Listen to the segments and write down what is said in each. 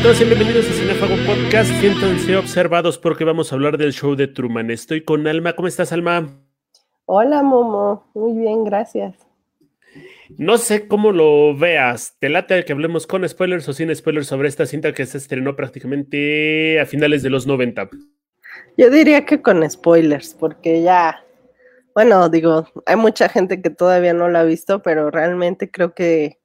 a todos y bienvenidos a Cinefago Podcast. Siéntanse observados porque vamos a hablar del show de Truman. Estoy con Alma. ¿Cómo estás, Alma? Hola, Momo. Muy bien, gracias. No sé cómo lo veas. ¿Te late que hablemos con spoilers o sin spoilers sobre esta cinta que se estrenó prácticamente a finales de los 90? Yo diría que con spoilers, porque ya, bueno, digo, hay mucha gente que todavía no la ha visto, pero realmente creo que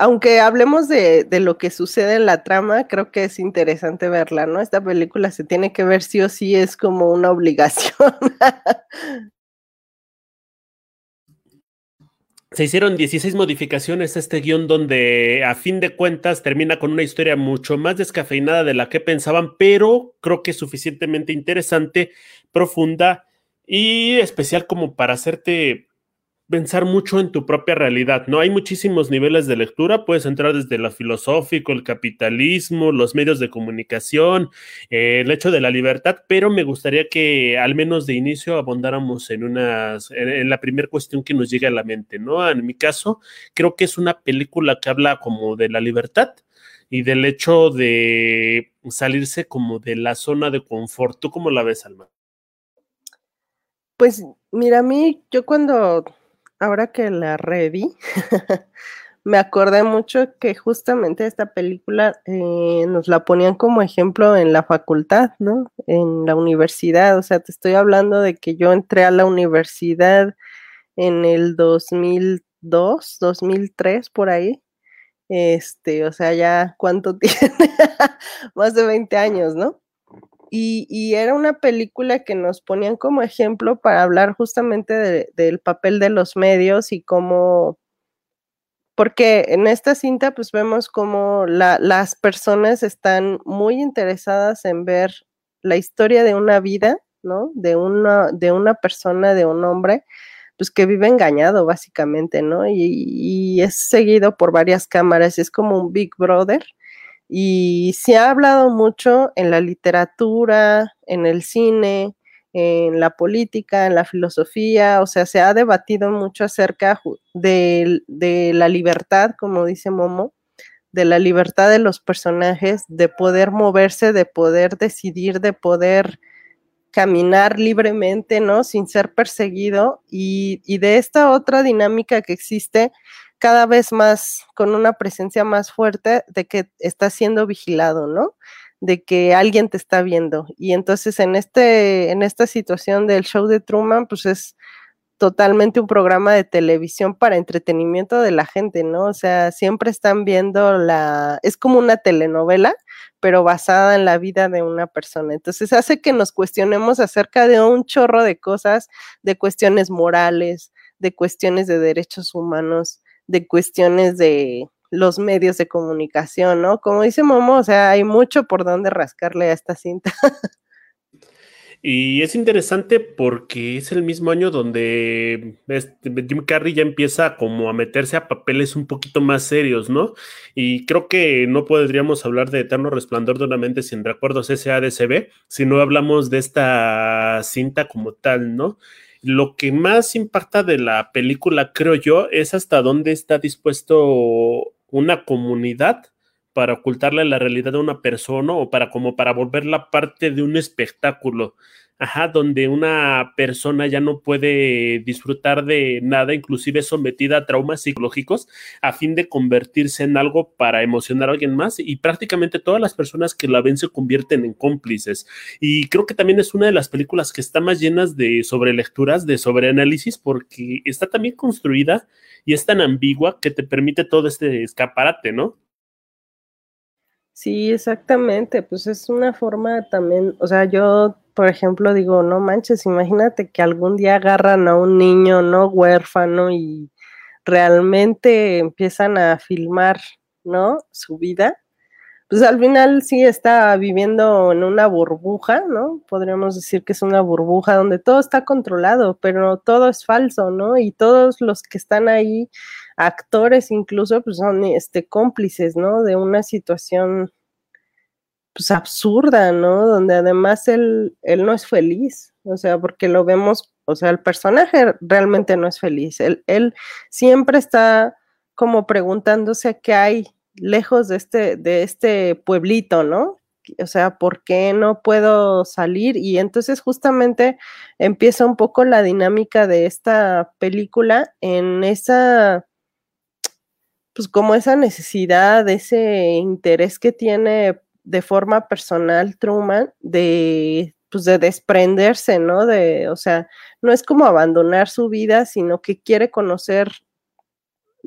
aunque hablemos de, lo que sucede en la trama, creo que es interesante verla, ¿no? Esta película se tiene que ver sí o sí, es como una obligación. Se hicieron 16 modificaciones a este guion donde a fin de cuentas termina con una historia mucho más descafeinada de la que pensaban, pero creo que suficientemente interesante, profunda y especial como para hacerte pensar mucho en tu propia realidad, ¿no? Hay muchísimos niveles de lectura, puedes entrar desde lo filosófico, el capitalismo, los medios de comunicación, eh, el hecho de la libertad, pero me gustaría que al menos de inicio abondáramos en unas, en, la primera cuestión que nos llega a la mente, ¿no? En mi caso, creo que es una película que habla como de la libertad y del hecho de salirse como de la zona de confort. ¿Tú cómo la ves, Alma? Pues mira, a mí, yo cuando ahora que la reví, me acordé mucho que justamente esta película eh, nos la ponían como ejemplo en la facultad, ¿no? En la universidad, o sea, te estoy hablando de que yo entré a la universidad en el 2002, 2003, por ahí. Este, o sea, ya cuánto tiene, más de 20 años, ¿no? Y, era una película que nos ponían como ejemplo para hablar justamente del papel de los medios y cómo, porque en esta cinta pues vemos como las personas están muy interesadas en ver la historia de una vida, ¿no? De una, de una persona, de un hombre, pues que vive engañado básicamente, ¿no? Y, y es seguido por varias cámaras, es como un Big Brother y se ha hablado mucho en la literatura, en el cine, en la política, en la filosofía, o sea, se ha debatido mucho acerca de, la libertad, como dice Momo, de la libertad de los personajes, de poder moverse, de poder decidir, de poder caminar libremente, ¿no? Sin ser perseguido y de esta otra dinámica que existe cada vez más con una presencia más fuerte de que estás siendo vigilado, ¿no? De que alguien te está viendo. Y entonces en este, en esta situación del show de Truman, pues es totalmente un programa de televisión para entretenimiento de la gente, ¿no? O sea, siempre están viendo la, es como una telenovela, pero basada en la vida de una persona. Entonces hace que nos cuestionemos acerca de un chorro de cosas, de cuestiones morales, de cuestiones de derechos humanos, de cuestiones de los medios de comunicación, ¿no? Como dice Momo, o sea, hay mucho por donde rascarle a esta cinta. Y es interesante porque es el mismo año donde este, Jim Carrey ya empieza como a meterse a papeles un poquito más serios, ¿no? Y creo que no podríamos hablar de Eterno Resplandor de una mente sin recuerdos SADCB si no hablamos de esta cinta como tal, ¿no? Lo que más impacta de la película, creo yo, es hasta dónde está dispuesto una comunidad para ocultarle la realidad de una persona o para como para volverla parte de un espectáculo ajá, donde una persona ya no puede disfrutar de nada, inclusive sometida a traumas psicológicos, a fin de convertirse en algo para emocionar a alguien más y prácticamente todas las personas que la ven se convierten en cómplices. Y creo que también es una de las películas que está más llenas de sobrelecturas, de sobreanálisis, porque está también construida y es tan ambigua que te permite todo este escaparate, ¿no? Sí, exactamente, pues es una forma también, o sea, yo por ejemplo, digo, no manches, imagínate que algún día agarran a un niño, ¿no? Huérfano y realmente empiezan a filmar, ¿no? Su vida. Pues al final sí está viviendo en una burbuja, ¿no? Podríamos decir que es una burbuja donde todo está controlado, pero todo es falso, ¿no? Y todos los que están ahí, actores incluso, pues son este, cómplices, ¿no? De una situación pues absurda, ¿no? Donde además él, él no es feliz, o sea, porque lo vemos, o sea, el personaje realmente no es feliz, él, él siempre está como preguntándose qué hay lejos de este, de este pueblito, ¿no? O sea, ¿por qué no puedo salir? Y entonces justamente empieza un poco la dinámica de esta película en esa, pues como esa necesidad, ese interés que tiene de forma personal Truman de pues de desprenderse, ¿no? De, o sea, no es como abandonar su vida, sino que quiere conocer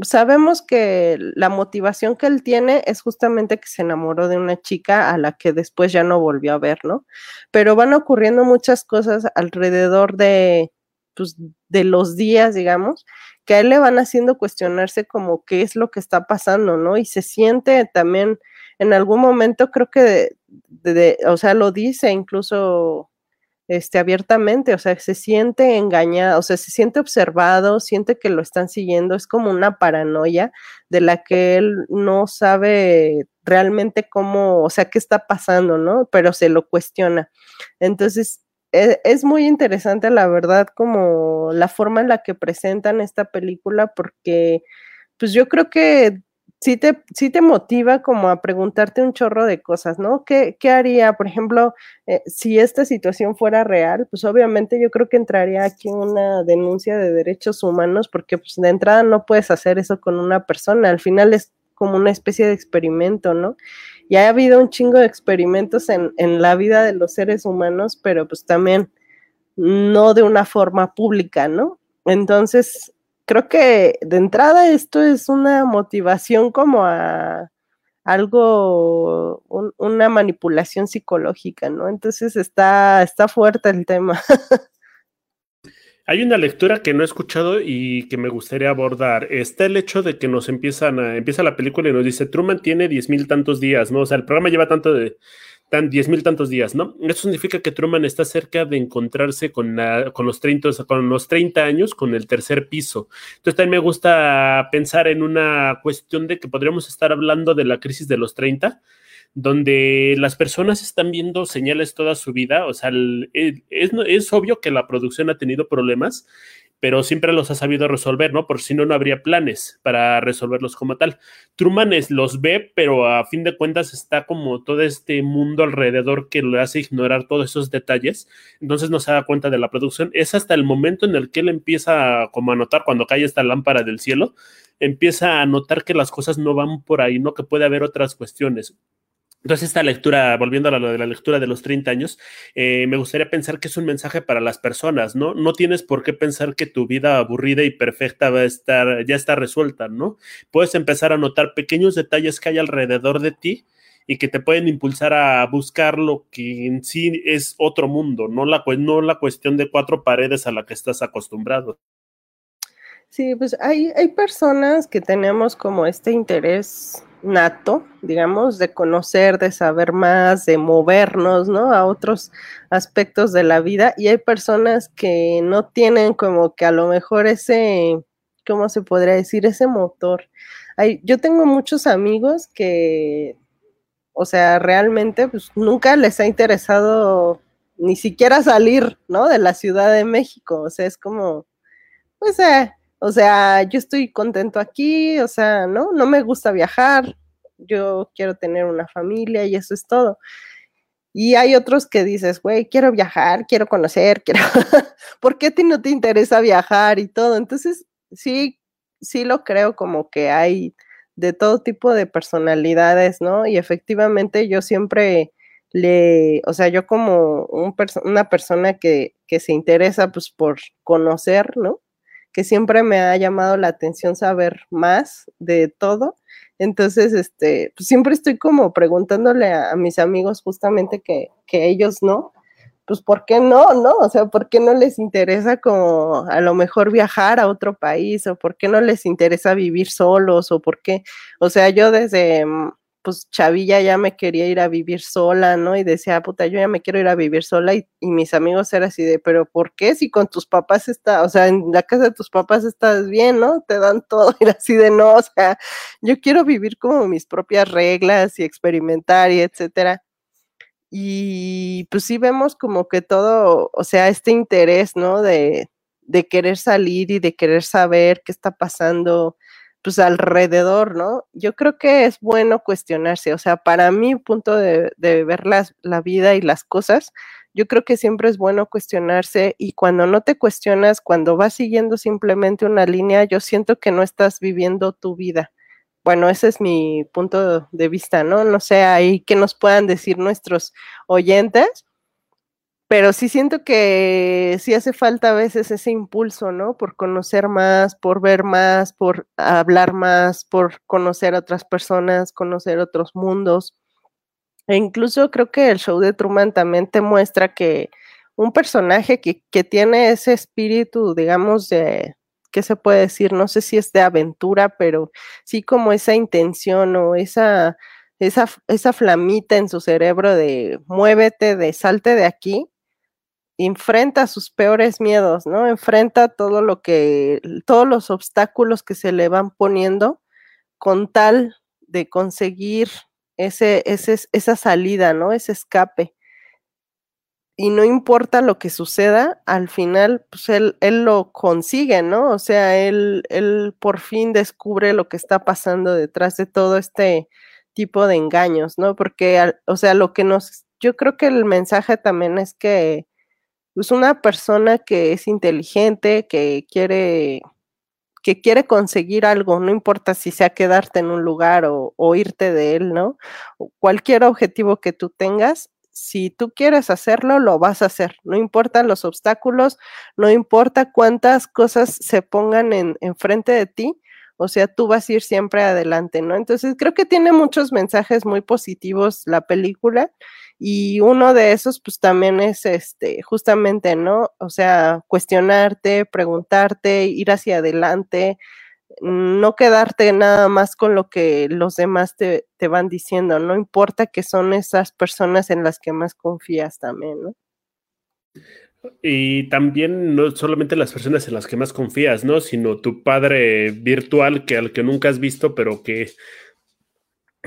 sabemos que la motivación que él tiene es justamente que se enamoró de una chica a la que después ya no volvió a ver, ¿no? Pero van ocurriendo muchas cosas alrededor de, pues, de los días, digamos, que a él le van haciendo cuestionarse como qué es lo que está pasando, ¿no? Y se siente también en algún momento, creo que, o sea, lo dice incluso este, abiertamente, o sea, se siente engañado, o sea, se siente observado, siente que lo están siguiendo, es como una paranoia de la que él no sabe realmente cómo, o sea, qué está pasando, ¿no? Pero se lo cuestiona. Entonces, e, es muy interesante, la verdad, como la forma en la que presentan esta película, porque pues yo creo que sí te, te motiva como a preguntarte un chorro de cosas, ¿no? ¿Qué, haría, por ejemplo, eh, si esta situación fuera real? Pues obviamente yo creo que entraría aquí una denuncia de derechos humanos porque pues de entrada no puedes hacer eso con una persona, al final es como una especie de experimento, ¿no? Y ha habido un chingo de experimentos en, en la vida de los seres humanos, pero pues también no de una forma pública, ¿no? Entonces, creo que de entrada esto es una motivación como a algo, una manipulación psicológica, ¿no? Entonces está, está fuerte el tema. Hay una lectura que no he escuchado y que me gustaría abordar. Está el hecho de que nos empiezan a, empieza la película y nos dice, Truman tiene diez mil tantos días, ¿no? O sea, el programa lleva tanto de, tan diez mil tantos días, ¿no? Eso significa que Truman está cerca de encontrarse con, con, los 30, con los 30 años, con el tercer piso. Entonces también me gusta pensar en una cuestión de que podríamos estar hablando de la crisis de los 30, donde las personas están viendo señales toda su vida, o sea, es, es obvio que la producción ha tenido problemas pero siempre los ha sabido resolver, ¿no? Por si no, no habría planes para resolverlos como tal. Truman los ve, pero a fin de cuentas está como todo este mundo alrededor que le hace ignorar todos esos detalles, entonces no se da cuenta de la producción. Es hasta el momento en el que él empieza como a notar cuando cae esta lámpara del cielo, empieza a notar que las cosas no van por ahí, ¿no? Que puede haber otras cuestiones. Entonces, esta lectura, volviendo a lo de la lectura de los 30 años, eh, me gustaría pensar que es un mensaje para las personas, ¿no? No tienes por qué pensar que tu vida aburrida y perfecta va a estar, ya está resuelta, ¿no? Puedes empezar a notar pequeños detalles que hay alrededor de ti y que te pueden impulsar a buscar lo que en sí es otro mundo, no la, no la cuestión de cuatro paredes a la que estás acostumbrado. Sí, pues hay, hay personas que tenemos como este interés nato, digamos, de conocer, de saber más, de movernos, ¿no? A otros aspectos de la vida. Y hay personas que no tienen como que a lo mejor ese, ¿cómo se podría decir? Ese motor. Hay, yo tengo muchos amigos que, o sea, realmente, pues nunca les ha interesado ni siquiera salir, ¿no? De la Ciudad de México. O sea, es como, pues, eh, o sea, yo estoy contento aquí, o sea, ¿no? No me gusta viajar, yo quiero tener una familia y eso es todo. Y hay otros que dices, güey, quiero viajar, quiero conocer, quiero, ¿por qué a ti no te interesa viajar y todo? Entonces, sí, sí lo creo como que hay de todo tipo de personalidades, ¿no? Y efectivamente yo siempre le, o sea, yo como un una persona que, que se interesa pues por conocer, ¿no? Que siempre me ha llamado la atención saber más de todo. Entonces, este, pues siempre estoy como preguntándole a, mis amigos justamente que, que, ellos no, pues ¿por qué no, no? O sea, ¿por qué no les interesa como a lo mejor viajar a otro país o por qué no les interesa vivir solos o por qué? O sea, yo desde mm, pues Chavilla ya me quería ir a vivir sola, ¿no? Y decía, puta, yo ya me quiero ir a vivir sola y, mis amigos eran así de, pero ¿por qué? Si con tus papás está, o sea, en la casa de tus papás estás bien, ¿no? Te dan todo, y así de, no, o sea, yo quiero vivir como mis propias reglas y experimentar y etcétera. Y pues sí vemos como que todo, o sea, este interés, ¿no? De, de querer salir y de querer saber qué está pasando, pues alrededor, ¿no? Yo creo que es bueno cuestionarse, o sea, para mi punto de, ver la vida y las cosas, yo creo que siempre es bueno cuestionarse y cuando no te cuestionas, cuando vas siguiendo simplemente una línea, yo siento que no estás viviendo tu vida. Bueno, ese es mi punto de vista, ¿no? No sé ahí qué nos puedan decir nuestros oyentes, pero sí siento que sí hace falta a veces ese impulso, ¿no? Por conocer más, por ver más, por hablar más, por conocer a otras personas, conocer otros mundos. E incluso creo que el show de Truman también te muestra que un personaje que, tiene ese espíritu, digamos, de, ¿qué se puede decir? No sé si es de aventura, pero sí como esa intención o esa, esa, esa flamita en su cerebro de muévete, de salte de aquí, enfrenta sus peores miedos, ¿no? Enfrenta todo lo que, todos los obstáculos que se le van poniendo con tal de conseguir ese, ese, esa salida, ¿no? Ese escape. Y no importa lo que suceda, al final, pues él, él lo consigue, ¿no? O sea, él, él por fin descubre lo que está pasando detrás de todo este tipo de engaños, ¿no? Porque, o sea, lo que nos, yo creo que el mensaje también es que pues una persona que es inteligente, que quiere, que quiere conseguir algo, no importa si sea quedarte en un lugar o, irte de él, ¿no? cualquier objetivo que tú tengas, si tú quieres hacerlo, lo vas a hacer. No importan los obstáculos, no importa cuántas cosas se pongan en, enfrente de ti, o sea, tú vas a ir siempre adelante, ¿no? Entonces, creo que tiene muchos mensajes muy positivos la película y uno de esos, pues también es este, justamente, ¿no? O sea, cuestionarte, preguntarte, ir hacia adelante, no quedarte nada más con lo que los demás te, te van diciendo, no importa que son esas personas en las que más confías también, ¿no? Y también no solamente las personas en las que más confías, ¿no? Sino tu padre virtual que al que nunca has visto, pero que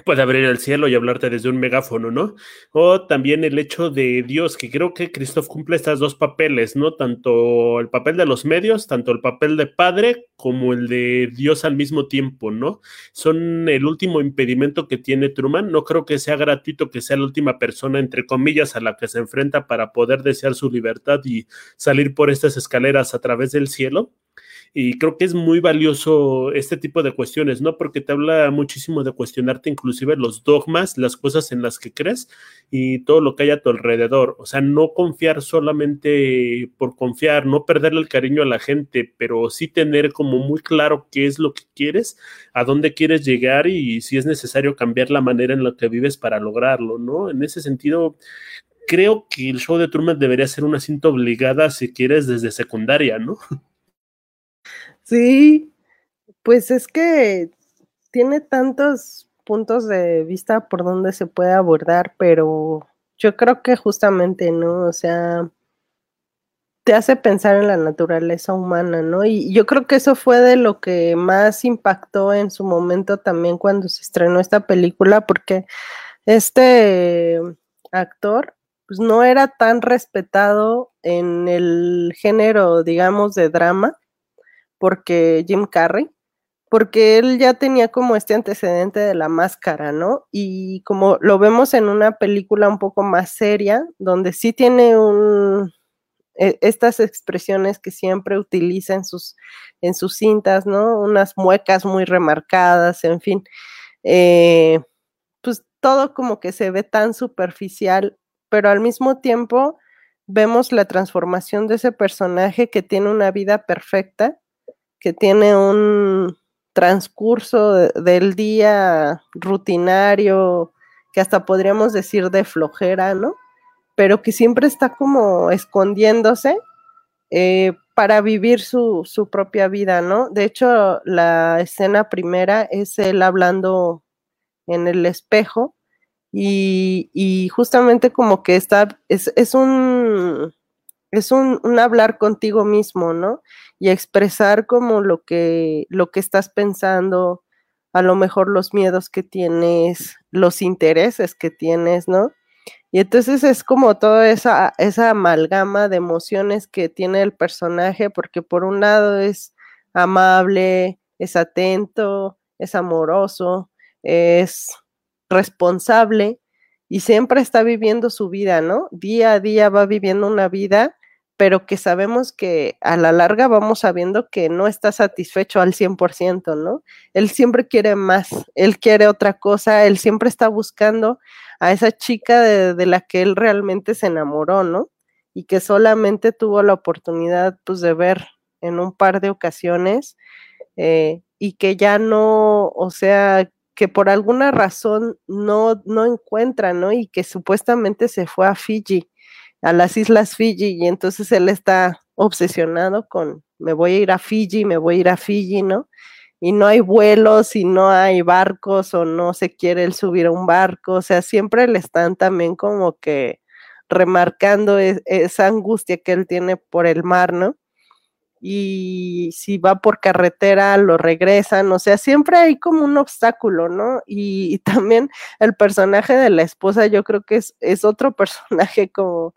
puede abrir el cielo y hablarte desde un megáfono, ¿no? O también el hecho de Dios, que creo que Christoph cumple estos dos papeles, ¿no? Tanto el papel de los medios, tanto el papel de padre como el de Dios al mismo tiempo, ¿no? Son el último impedimento que tiene Truman. No creo que sea gratuito que sea la última persona, entre comillas, a la que se enfrenta para poder desear su libertad y salir por estas escaleras a través del cielo. Y creo que es muy valioso este tipo de cuestiones, ¿no? Porque te habla muchísimo de cuestionarte inclusive los dogmas, las cosas en las que crees y todo lo que hay a tu alrededor. O sea, no confiar solamente por confiar, no perderle el cariño a la gente, pero sí tener como muy claro qué es lo que quieres, a dónde quieres llegar y si es necesario cambiar la manera en la que vives para lograrlo, ¿no? En ese sentido, creo que el show de Truman debería ser una cinta obligada si quieres desde secundaria, ¿no? Sí, pues es que tiene tantos puntos de vista por donde se puede abordar, pero yo creo que justamente, ¿no? O sea, te hace pensar en la naturaleza humana, ¿no? Y yo creo que eso fue de lo que más impactó en su momento también cuando se estrenó esta película, porque este actor, pues no era tan respetado en el género, digamos, de drama porque Jim Carrey, porque él ya tenía como este antecedente de la máscara, ¿no? Y como lo vemos en una película un poco más seria, donde sí tiene un, e, estas expresiones que siempre utiliza en sus, en sus cintas, ¿no? Unas muecas muy remarcadas, en fin. Eh, pues todo como que se ve tan superficial, pero al mismo tiempo vemos la transformación de ese personaje que tiene una vida perfecta que tiene un transcurso del día rutinario, que hasta podríamos decir de flojera, ¿no? Pero que siempre está como escondiéndose eh, para vivir su, su, propia vida, ¿no? De hecho, la escena primera es él hablando en el espejo y, y justamente como que está, es, es un es un, hablar contigo mismo, ¿no? Y expresar como lo que, lo que estás pensando, a lo mejor los miedos que tienes, los intereses que tienes, ¿no? Y entonces es como toda esa, esa amalgama de emociones que tiene el personaje, porque por un lado es amable, es atento, es amoroso, es responsable y siempre está viviendo su vida, ¿no? Día a día va viviendo una vida, pero que sabemos que a la larga vamos sabiendo que no está satisfecho al 100%, ¿no? Él siempre quiere más, él quiere otra cosa, él siempre está buscando a esa chica de, la que él realmente se enamoró, ¿no? Y que solamente tuvo la oportunidad, pues, de ver en un par de ocasiones eh, y que ya no, o sea, que por alguna razón no, no encuentra, ¿no? Y que supuestamente se fue a Fiji, a las islas Fiji, y entonces él está obsesionado con, me voy a ir a Fiji, me voy a ir a Fiji, ¿no? Y no hay vuelos y no hay barcos o no se quiere él subir a un barco, o sea, siempre le están también como que remarcando e, esa angustia que él tiene por el mar, ¿no? Y si va por carretera lo regresan, o sea, siempre hay como un obstáculo, ¿no? Y, también el personaje de la esposa, yo creo que es, otro personaje como,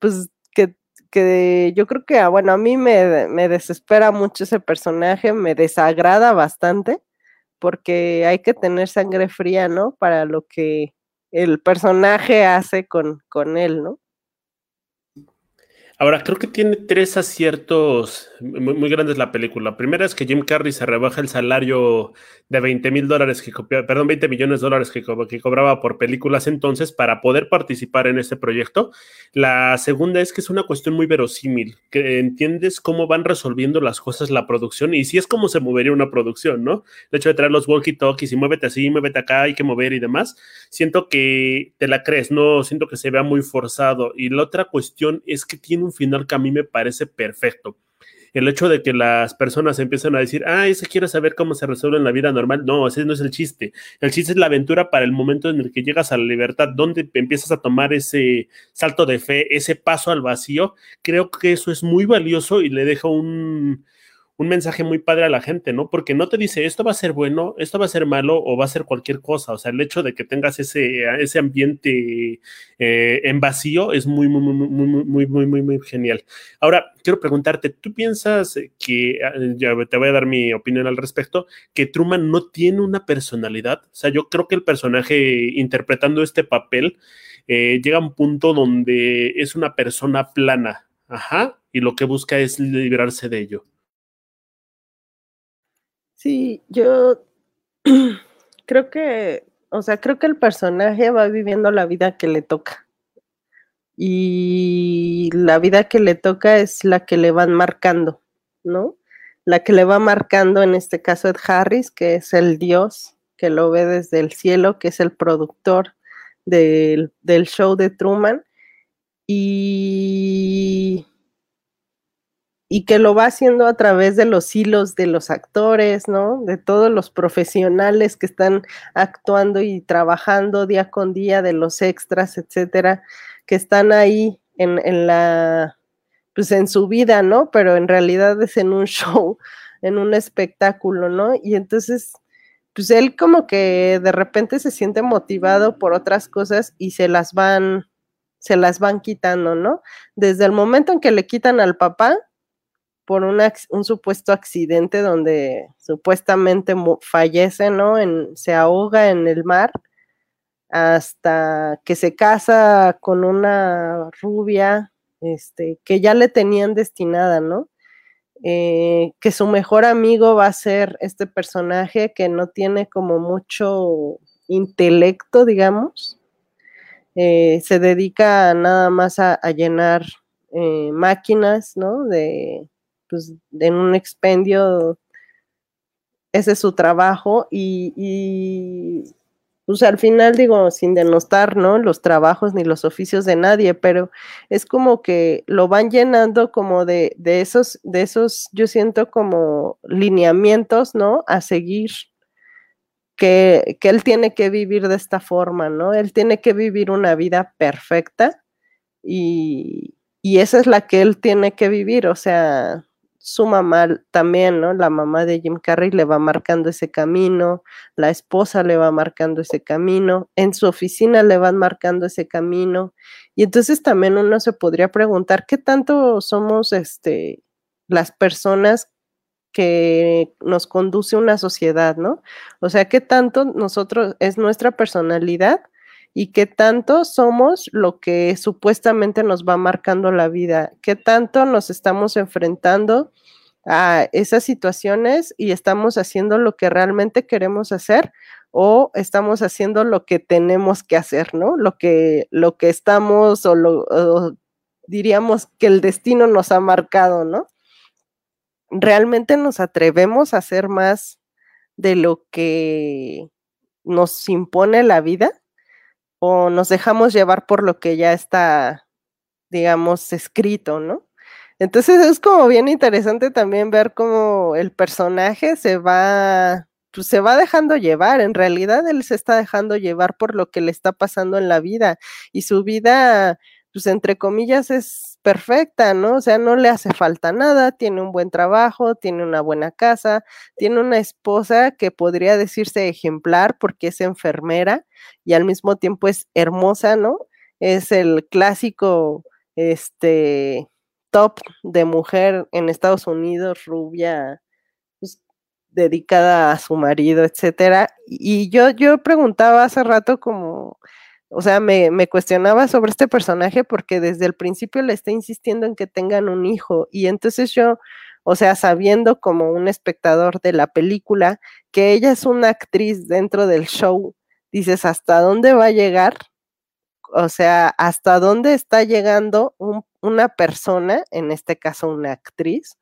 pues, que, que yo creo que, ah, bueno, a mí me, me desespera mucho ese personaje, me desagrada bastante, porque hay que tener sangre fría, ¿no? Para lo que el personaje hace con, con él, ¿no? Ahora, creo que tiene tres aciertos muy, grandes la película. La primera es que Jim Carrey se rebaja el salario de 20 mil dólares, que perdón, 20 millones de dólares que, que, cobraba por películas entonces para poder participar en este proyecto. La segunda es que es una cuestión muy verosímil, que entiendes cómo van resolviendo las cosas la producción y si es como se movería una producción, ¿no? El hecho de traer los walkie-talkies y muévete así, muévete acá, hay que mover y demás. Siento que te la crees, no siento que se vea muy forzado. Y la otra cuestión es que tiene un final que a mí me parece perfecto. El hecho de que las personas empiezan a decir, ah, ese quiere saber cómo se resuelve en la vida normal. No, ese no es el chiste. El chiste es la aventura para el momento en el que llegas a la libertad, donde empiezas a tomar ese salto de fe, ese paso al vacío. Creo que eso es muy valioso y le deja un, un mensaje muy padre a la gente, ¿no? Porque no te dice esto va a ser bueno, esto va a ser malo o va a ser cualquier cosa. O sea, el hecho de que tengas ese, ese ambiente eh, en vacío es muy, muy, muy, muy, muy, muy, muy, muy genial. Ahora, quiero preguntarte, ¿tú piensas que, ah, ya te voy a dar mi opinión al respecto, que Truman no tiene una personalidad? O sea, yo creo que el personaje interpretando este papel eh, llega a un punto donde es una persona plana, ajá, y lo que busca es librarse de ello. Sí, yo creo que, o sea, creo que el personaje va viviendo la vida que le toca. Y la vida que le toca es la que le van marcando, ¿no? La que le va marcando en este caso Ed Harris, que es el dios que lo ve desde el cielo, que es el productor del, del show de Truman. Y y que lo va haciendo a través de los hilos de los actores, ¿no? De todos los profesionales que están actuando y trabajando día con día, de los extras, etcétera, que están ahí en, en la, pues en su vida, ¿no? Pero en realidad es en un show, en un espectáculo, ¿no? Y entonces, pues él como que de repente se siente motivado por otras cosas y se las van, se las van quitando, ¿no? Desde el momento en que le quitan al papá, por un supuesto accidente donde supuestamente fallece, ¿no? Se ahoga en el mar hasta que se casa con una rubia este, que ya le tenían destinada, ¿no? Eh, que su mejor amigo va a ser este personaje que no tiene como mucho intelecto, digamos. Eh, se dedica nada más a, llenar eh, máquinas, ¿no? De, pues, en un expendio, ese es su trabajo y, pues al final digo, sin denostar, ¿no? Los trabajos ni los oficios de nadie, pero es como que lo van llenando como de, de esos, de esos, yo siento como lineamientos, ¿no? A seguir. Que, que, él tiene que vivir de esta forma, ¿no? Él tiene que vivir una vida perfecta y, y esa es la que él tiene que vivir, o sea, su mamá también, ¿no? La mamá de Jim Carrey le va marcando ese camino, la esposa le va marcando ese camino, en su oficina le van marcando ese camino. Y entonces también uno se podría preguntar qué tanto somos este las personas que nos conduce una sociedad, ¿no? O sea, qué tanto nosotros es nuestra personalidad y qué tanto somos lo que supuestamente nos va marcando la vida, qué tanto nos estamos enfrentando a esas situaciones y estamos haciendo lo que realmente queremos hacer o estamos haciendo lo que tenemos que hacer, ¿no? Lo que, lo que estamos o, lo, diríamos que el destino nos ha marcado, ¿no? ¿Realmente nos atrevemos a hacer más de lo que nos impone la vida? ¿O nos dejamos llevar por lo que ya está, digamos, escrito, ¿no? Entonces es como bien interesante también ver cómo el personaje se va, pues se va dejando llevar. En realidad él se está dejando llevar por lo que le está pasando en la vida y su vida, pues entre comillas, es perfecta, ¿no? O sea, no le hace falta nada, tiene un buen trabajo, tiene una buena casa, tiene una esposa que podría decirse ejemplar porque es enfermera y al mismo tiempo es hermosa, ¿no? Es el clásico, este, top de mujer en Estados Unidos, rubia, pues, dedicada a su marido, etcétera. Y yo, yo preguntaba hace rato como, o sea, me, cuestionaba sobre este personaje porque desde el principio le está insistiendo en que tengan un hijo. Y entonces yo, o sea, sabiendo como un espectador de la película que ella es una actriz dentro del show, dices, ¿hasta dónde va a llegar? O sea, ¿hasta dónde está llegando un una persona, en este caso una actriz,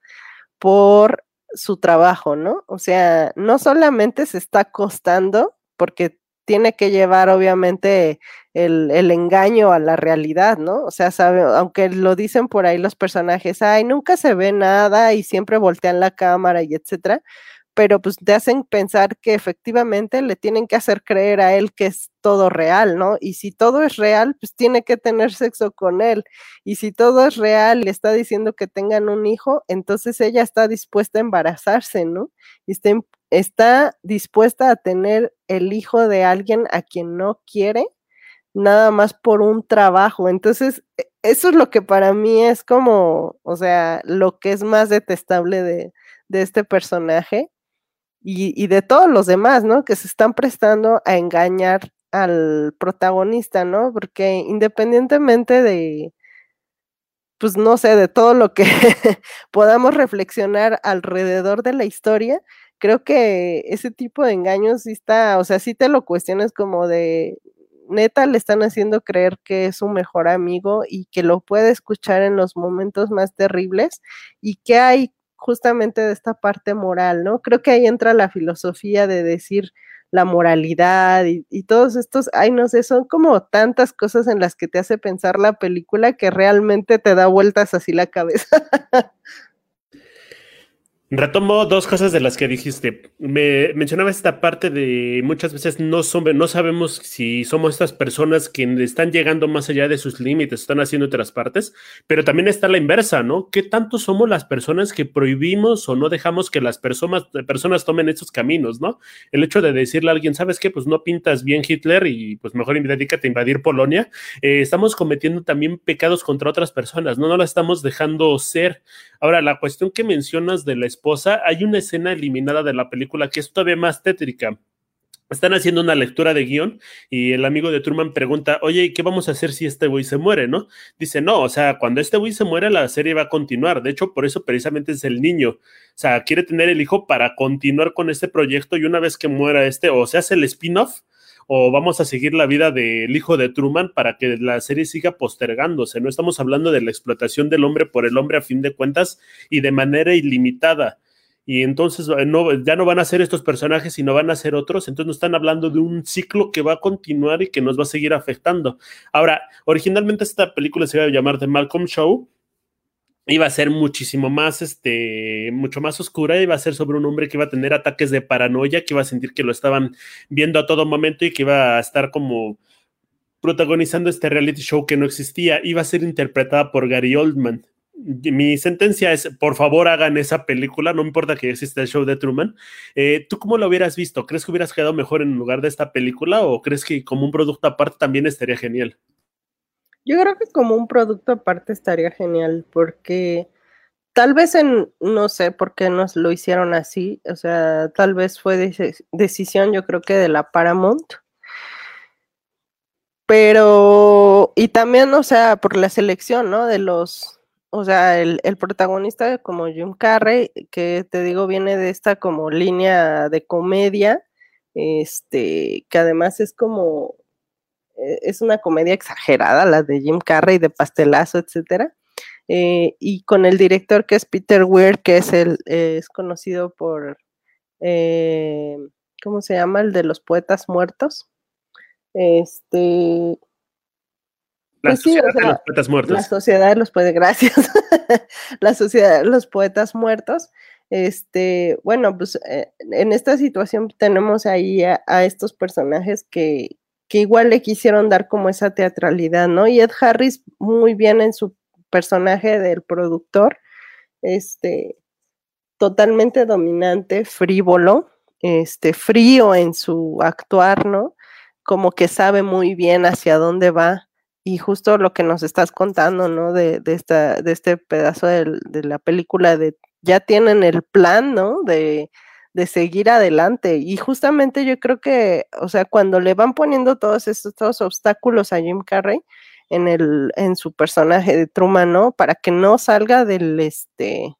por su trabajo, ¿no? O sea, no solamente se está costando, porque tiene que llevar obviamente el, el, engaño a la realidad, ¿no? O sea, sabe, aunque lo dicen por ahí los personajes, ay, nunca se ve nada y siempre voltean la cámara y etcétera, pero pues te hacen pensar que efectivamente le tienen que hacer creer a él que es todo real, ¿no? Y si todo es real, pues tiene que tener sexo con él. Y si todo es real le está diciendo que tengan un hijo, entonces ella está dispuesta a embarazarse, ¿no? Y está, está dispuesta a tener el hijo de alguien a quien no quiere, nada más por un trabajo. Entonces, e, eso es lo que para mí es como, o sea, lo que es más detestable de, de este personaje y, de todos los demás, ¿no? Que se están prestando a engañar al protagonista, ¿no? Porque independientemente de, pues no sé, de todo lo que podamos reflexionar alrededor de la historia, creo que ese tipo de engaños sí está, o sea, sí te lo cuestiones como de, neta le están haciendo creer que es su mejor amigo y que lo puede escuchar en los momentos más terribles y que hay justamente de esta parte moral, ¿no? Creo que ahí entra la filosofía de decir la moralidad y, y, todos estos, ay, no sé, son como tantas cosas en las que te hace pensar la película que realmente te da vueltas así la cabeza. Retomo dos cosas de las que dijiste. Me mencionaba esta parte de muchas veces no, son, no sabemos si somos estas personas que están llegando más allá de sus límites, están haciendo otras partes, pero también está la inversa, ¿no? ¿Qué tanto somos las personas que prohibimos o no dejamos que las personas, personas tomen estos caminos, ¿no? El hecho de decirle a alguien, ¿sabes qué? Pues no pintas bien Hitler y pues mejor dedícate a invadir Polonia. Eh, estamos cometiendo también pecados contra otras personas, ¿no? No la estamos dejando ser. Ahora, la cuestión que mencionas de la esposa, hay una escena eliminada de la película que es todavía más tétrica. Están haciendo una lectura de guion y el amigo de Truman pregunta, oye, ¿y qué vamos a hacer si este güey se muere, no? Dice, no, o sea, cuando este güey se muere, la serie va a continuar. De hecho, por eso precisamente es el niño. O sea, quiere tener el hijo para continuar con este proyecto y una vez que muera este, o se hace el spin-off, o vamos a seguir la vida del hijo de Truman para que la serie siga postergándose. No estamos hablando de la explotación del hombre por el hombre a fin de cuentas y de manera ilimitada. Y entonces eh, no, ya no van a ser estos personajes, sino van a ser otros. Entonces nos están hablando de un ciclo que va a continuar y que nos va a seguir afectando. Ahora, originalmente esta película se iba a llamar The Malcolm Show iba a ser muchísimo más, este, mucho más oscura, iba a ser sobre un hombre que iba a tener ataques de paranoia, que iba a sentir que lo estaban viendo a todo momento y que iba a estar como protagonizando este reality show que no existía, iba a ser interpretada por Gary Oldman. Mi sentencia es, por favor, hagan esa película, no importa que exista el show de Truman. Eh, ¿Tú cómo lo hubieras visto? ¿Crees que hubieras quedado mejor en lugar de esta película o crees que como un producto aparte también estaría genial? Yo creo que como un producto aparte estaría genial porque tal vez en, no sé por qué nos lo hicieron así, o sea, tal vez fue decisión yo creo que de la Paramount. Pero, y también, o sea, por la selección, ¿no? De los, o sea, el, el, protagonista como Jim Carrey, que te digo, viene de esta como línea de comedia, este, que además es como, es una comedia exagerada, la de Jim Carrey, de pastelazo, etcétera. Eh, y con el director que es Peter Weir, que es el, es conocido por, eh, ¿cómo se llama? El de los poetas muertos. Este, la pues sociedad de los poetas muertos. La sociedad de los poetas, gracias. la sociedad de los poetas muertos. Este, bueno, pues eh, en esta situación tenemos ahí a, estos personajes que, que, igual le quisieron dar como esa teatralidad, ¿no? Y Ed Harris muy bien en su personaje del productor, este, totalmente dominante, frívolo, este, frío en su actuar, ¿no? Como que sabe muy bien hacia dónde va y justo lo que nos estás contando, ¿no? De, esta, de este pedazo de, de, la película, de ya tienen el plan, ¿no? De, de, seguir adelante. Y justamente yo creo que, o sea, cuando le van poniendo todos estos obstáculos a Jim Carrey en, el, en su personaje de Truman, ¿no? Para que no salga del, este,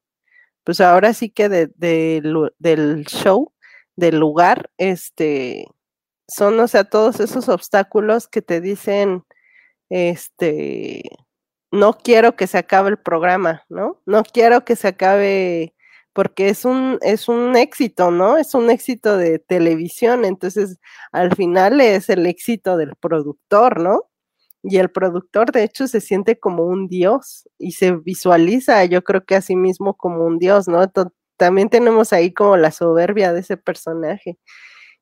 pues ahora sí que de, del show, del lugar, este, son, o sea, todos esos obstáculos que te dicen, este, no quiero que se acabe el programa, ¿no? No quiero que se acabe porque es un, es un éxito, ¿no? Es un éxito de televisión, entonces al final es el éxito del productor, ¿no? Y el productor de hecho se siente como un dios y se visualiza, yo creo que a sí mismo como un dios, ¿no? también tenemos ahí como la soberbia de ese personaje.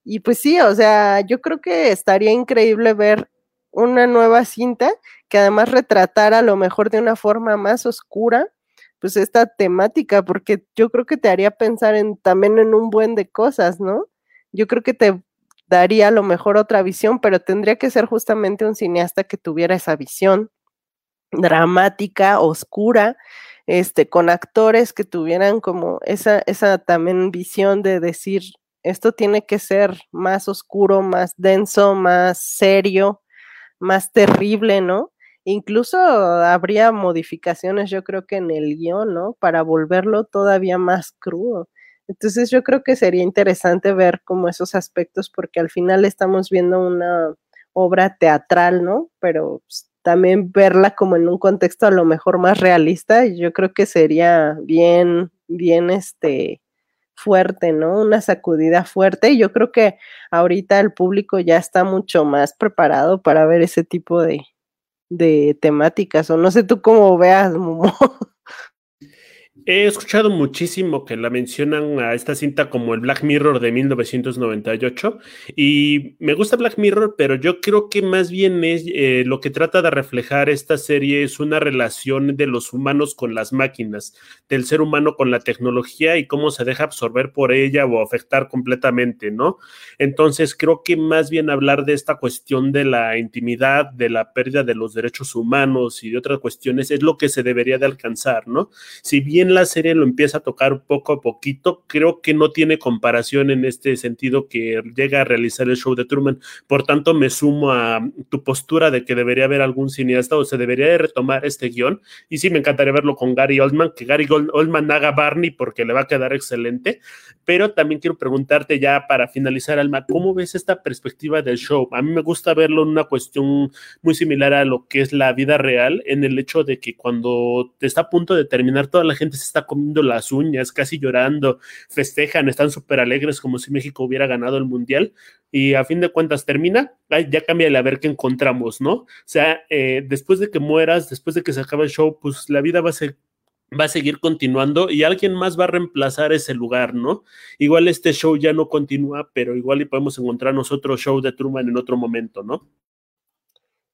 Y pues sí, o sea, yo creo que estaría increíble ver una nueva cinta que además retratara a lo mejor de una forma más oscura, pues esta temática, porque yo creo que te haría pensar en también en un buen de cosas, ¿no? Yo creo que te daría a lo mejor otra visión, pero tendría que ser justamente un cineasta que tuviera esa visión dramática, oscura, este, con actores que tuvieran como esa, esa también visión de decir, esto tiene que ser más oscuro, más denso, más serio, más terrible, ¿no? Incluso habría modificaciones, yo creo que en el guion, ¿no? Para volverlo todavía más crudo. Entonces yo creo que sería interesante ver como esos aspectos porque al final estamos viendo una obra teatral, ¿no? Pero pues, también verla como en un contexto a lo mejor más realista, yo creo que sería bien, bien, este, fuerte, ¿no? Una sacudida fuerte. Y yo creo que ahorita el público ya está mucho más preparado para ver ese tipo de, de temáticas. O no sé tú cómo veas, Momo. He escuchado muchísimo que la mencionan a esta cinta como el Black Mirror de 1998 y me gusta Black Mirror, pero yo creo que más bien es eh, lo que trata de reflejar esta serie es una relación de los humanos con las máquinas, del ser humano con la tecnología y cómo se deja absorber por ella o afectar completamente, ¿no? Entonces creo que más bien hablar de esta cuestión de la intimidad, de la pérdida de los derechos humanos y de otras cuestiones es lo que se debería de alcanzar, ¿no? Si bien la serie lo empieza a tocar poco a poquito, creo que no tiene comparación en este sentido que llega a realizar el show de Truman. Por tanto, me sumo a tu postura de que debería haber algún cineasta o se debería de retomar este guion. Y sí, me encantaría verlo con Gary Oldman, que Gary Oldman haga Barney porque le va a quedar excelente. Pero también quiero preguntarte ya para finalizar, Alma, ¿cómo ves esta perspectiva del show? A mí me gusta verlo en una cuestión muy similar a lo que es la vida real, en el hecho de que cuando te está a punto de terminar, toda la gente se está comiendo las uñas, casi llorando, festejan, están súper alegres como si México hubiera ganado el Mundial y a fin de cuentas termina, ya cambia a ver qué encontramos, ¿no? O sea, eh, después de que mueras, después de que se acabe el show, pues la vida va a ser va a seguir continuando y alguien más va a reemplazar ese lugar, ¿no? Igual este show ya no continúa, pero igual y podemos encontrarnos otro show de Truman en otro momento, ¿no?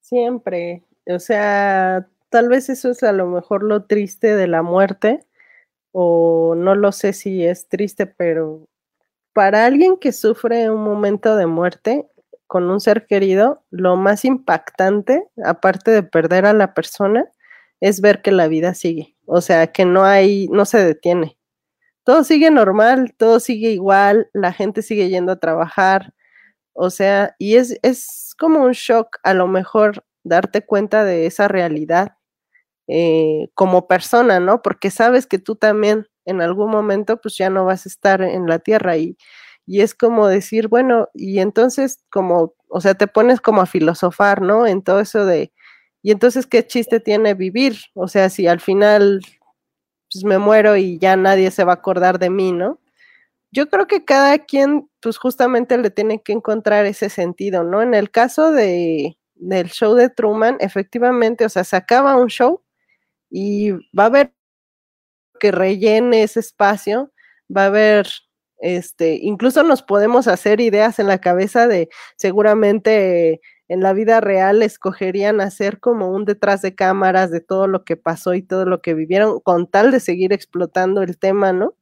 Siempre, o sea, tal vez eso es a lo mejor lo triste de la muerte, o no lo sé si es triste, pero para alguien que sufre un momento de muerte con un ser querido, lo más impactante, aparte de perder a la persona, es ver que la vida sigue, o sea, que no hay, no se detiene. Todo sigue normal, todo sigue igual, la gente sigue yendo a trabajar, o sea, y es, es como un shock a lo mejor darte cuenta de esa realidad eh, como persona, ¿no? Porque sabes que tú también en algún momento pues ya no vas a estar en la tierra y, y es como decir, bueno, y entonces como, o sea, te pones como a filosofar, ¿no? En todo eso de, y entonces, ¿qué chiste tiene vivir? O sea, si al final pues me muero y ya nadie se va a acordar de mí, ¿no? Yo creo que cada quien, pues justamente le tiene que encontrar ese sentido, ¿no? En el caso de, del show de Truman, efectivamente, o sea, se acaba un show y va a haber que rellene ese espacio, va a haber, este, incluso nos podemos hacer ideas en la cabeza de seguramente en la vida real escogerían hacer como un detrás de cámaras de todo lo que pasó y todo lo que vivieron con tal de seguir explotando el tema, ¿no?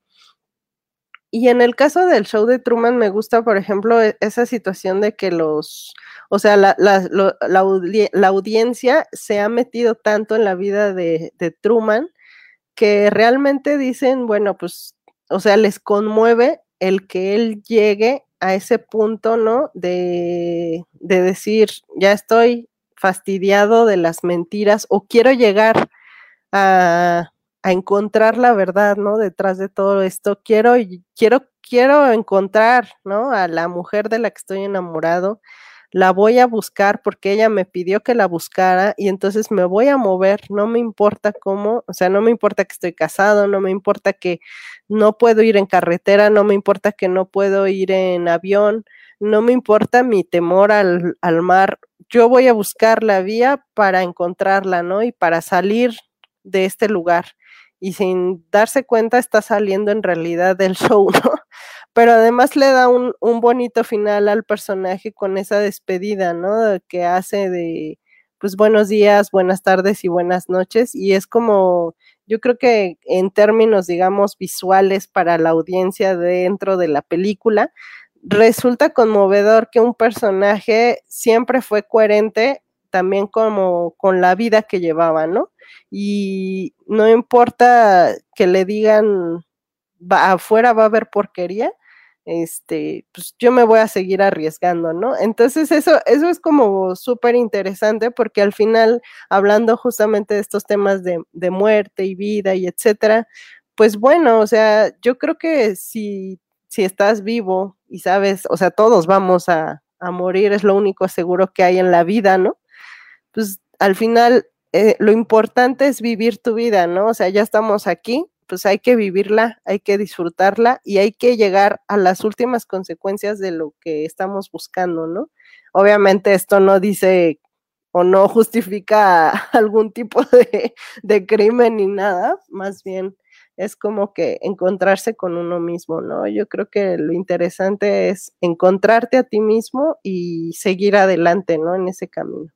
Y en el caso del show de Truman me gusta, por ejemplo, e, esa situación de que los, o sea, la, audiencia se ha metido tanto en la vida de, de Truman que realmente dicen, bueno, pues, o sea, les conmueve el que él llegue a ese punto, ¿no? De, de decir, ya estoy fastidiado de las mentiras o quiero llegar a, a, encontrar la verdad, ¿no? Detrás de todo esto, quiero, quiero, quiero encontrar, ¿no? A la mujer de la que estoy enamorado la voy a buscar porque ella me pidió que la buscara y entonces me voy a mover, no me importa cómo, o sea, no me importa que estoy casado, no me importa que no puedo ir en carretera, no me importa que no puedo ir en avión, no me importa mi temor al, al mar, yo voy a buscar la vía para encontrarla, ¿no? Y para salir de este lugar. Y sin darse cuenta está saliendo en realidad del show, ¿no? pero además le da un, un, bonito final al personaje con esa despedida, ¿no? Que hace de, pues buenos días, buenas tardes y buenas noches. Y es como, yo creo que en términos, digamos, visuales para la audiencia dentro de la película, resulta conmovedor que un personaje siempre fue coherente también como con la vida que llevaba, ¿no? Y no importa que le digan, va, afuera va a haber porquería, este, pues yo me voy a seguir arriesgando, ¿no? Entonces eso, eso es como súper interesante porque al final, hablando justamente de estos temas de, de, muerte y vida y etcétera, pues bueno, o sea, yo creo que si, si estás vivo y sabes, o sea, todos vamos a, a morir, es lo único seguro que hay en la vida, ¿no? Pues al final eh, lo importante es vivir tu vida, ¿no? O sea, ya estamos aquí, pues hay que vivirla, hay que disfrutarla y hay que llegar a las últimas consecuencias de lo que estamos buscando, ¿no? Obviamente esto no dice o no justifica algún tipo de, de crimen ni nada, más bien es como que encontrarse con uno mismo, ¿no? Yo creo que lo interesante es encontrarte a ti mismo y seguir adelante, ¿no? En ese camino.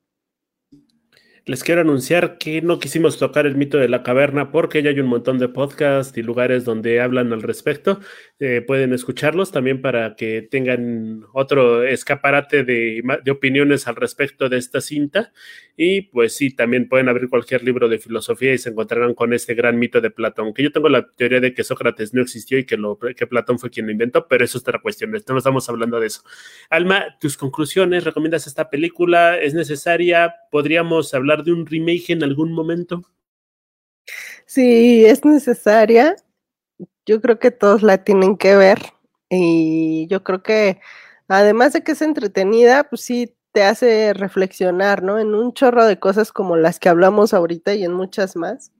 Les quiero anunciar que no quisimos tocar el mito de la caverna porque ya hay un montón de podcasts y lugares donde hablan al respecto. Eh, pueden escucharlos también para que tengan otro escaparate de, de, opiniones al respecto de esta cinta. Y pues sí, también pueden abrir cualquier libro de filosofía y se encontrarán con este gran mito de Platón, que yo tengo la teoría de que Sócrates no existió y que, lo, que Platón fue quien lo inventó, pero eso es otra cuestión. No estamos hablando de eso. Alma, tus conclusiones, ¿recomiendas esta película? ¿Es necesaria? ¿Podríamos hablar de un remake en algún momento? Sí, es necesaria. Yo creo que todos la tienen que ver y yo creo que además de que es entretenida, pues sí te hace reflexionar, ¿no? En un chorro de cosas como las que hablamos ahorita y en muchas más.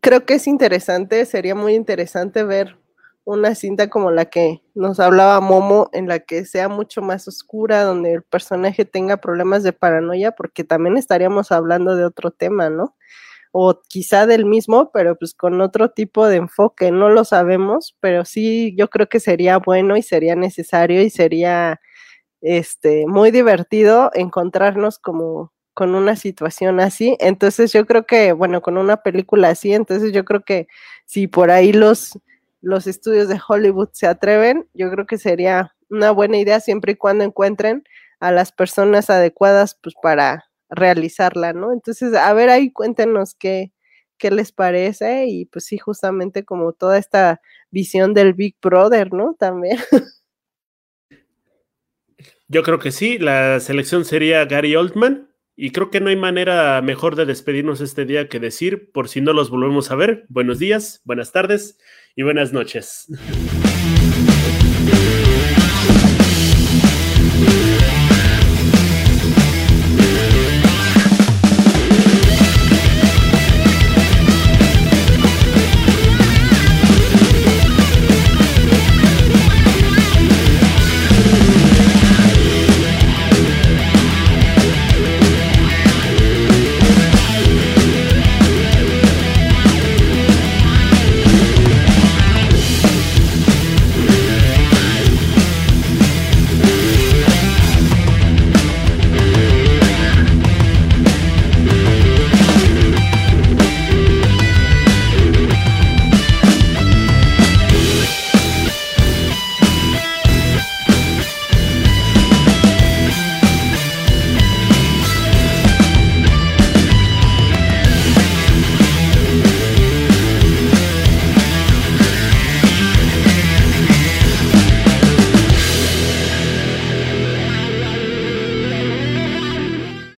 Creo que es interesante, sería muy interesante ver una cinta como la que nos hablaba Momo, en la que sea mucho más oscura, donde el personaje tenga problemas de paranoia, porque también estaríamos hablando de otro tema, ¿no? O quizá del mismo, pero pues con otro tipo de enfoque, no lo sabemos, pero sí yo creo que sería bueno y sería necesario y sería este muy divertido encontrarnos como con una situación así. Entonces yo creo que, bueno, con una película así, entonces yo creo que si por ahí los los estudios de Hollywood se atreven, yo creo que sería una buena idea siempre y cuando encuentren a las personas adecuadas pues para realizarla, ¿no? Entonces, a ver ahí cuéntenos qué, qué les parece y pues sí, justamente como toda esta visión del Big Brother, ¿no? También. Yo creo que sí, la selección sería Gary Oldman y creo que no hay manera mejor de despedirnos este día que decir, por si no los volvemos a ver, buenos días, buenas tardes y buenas noches.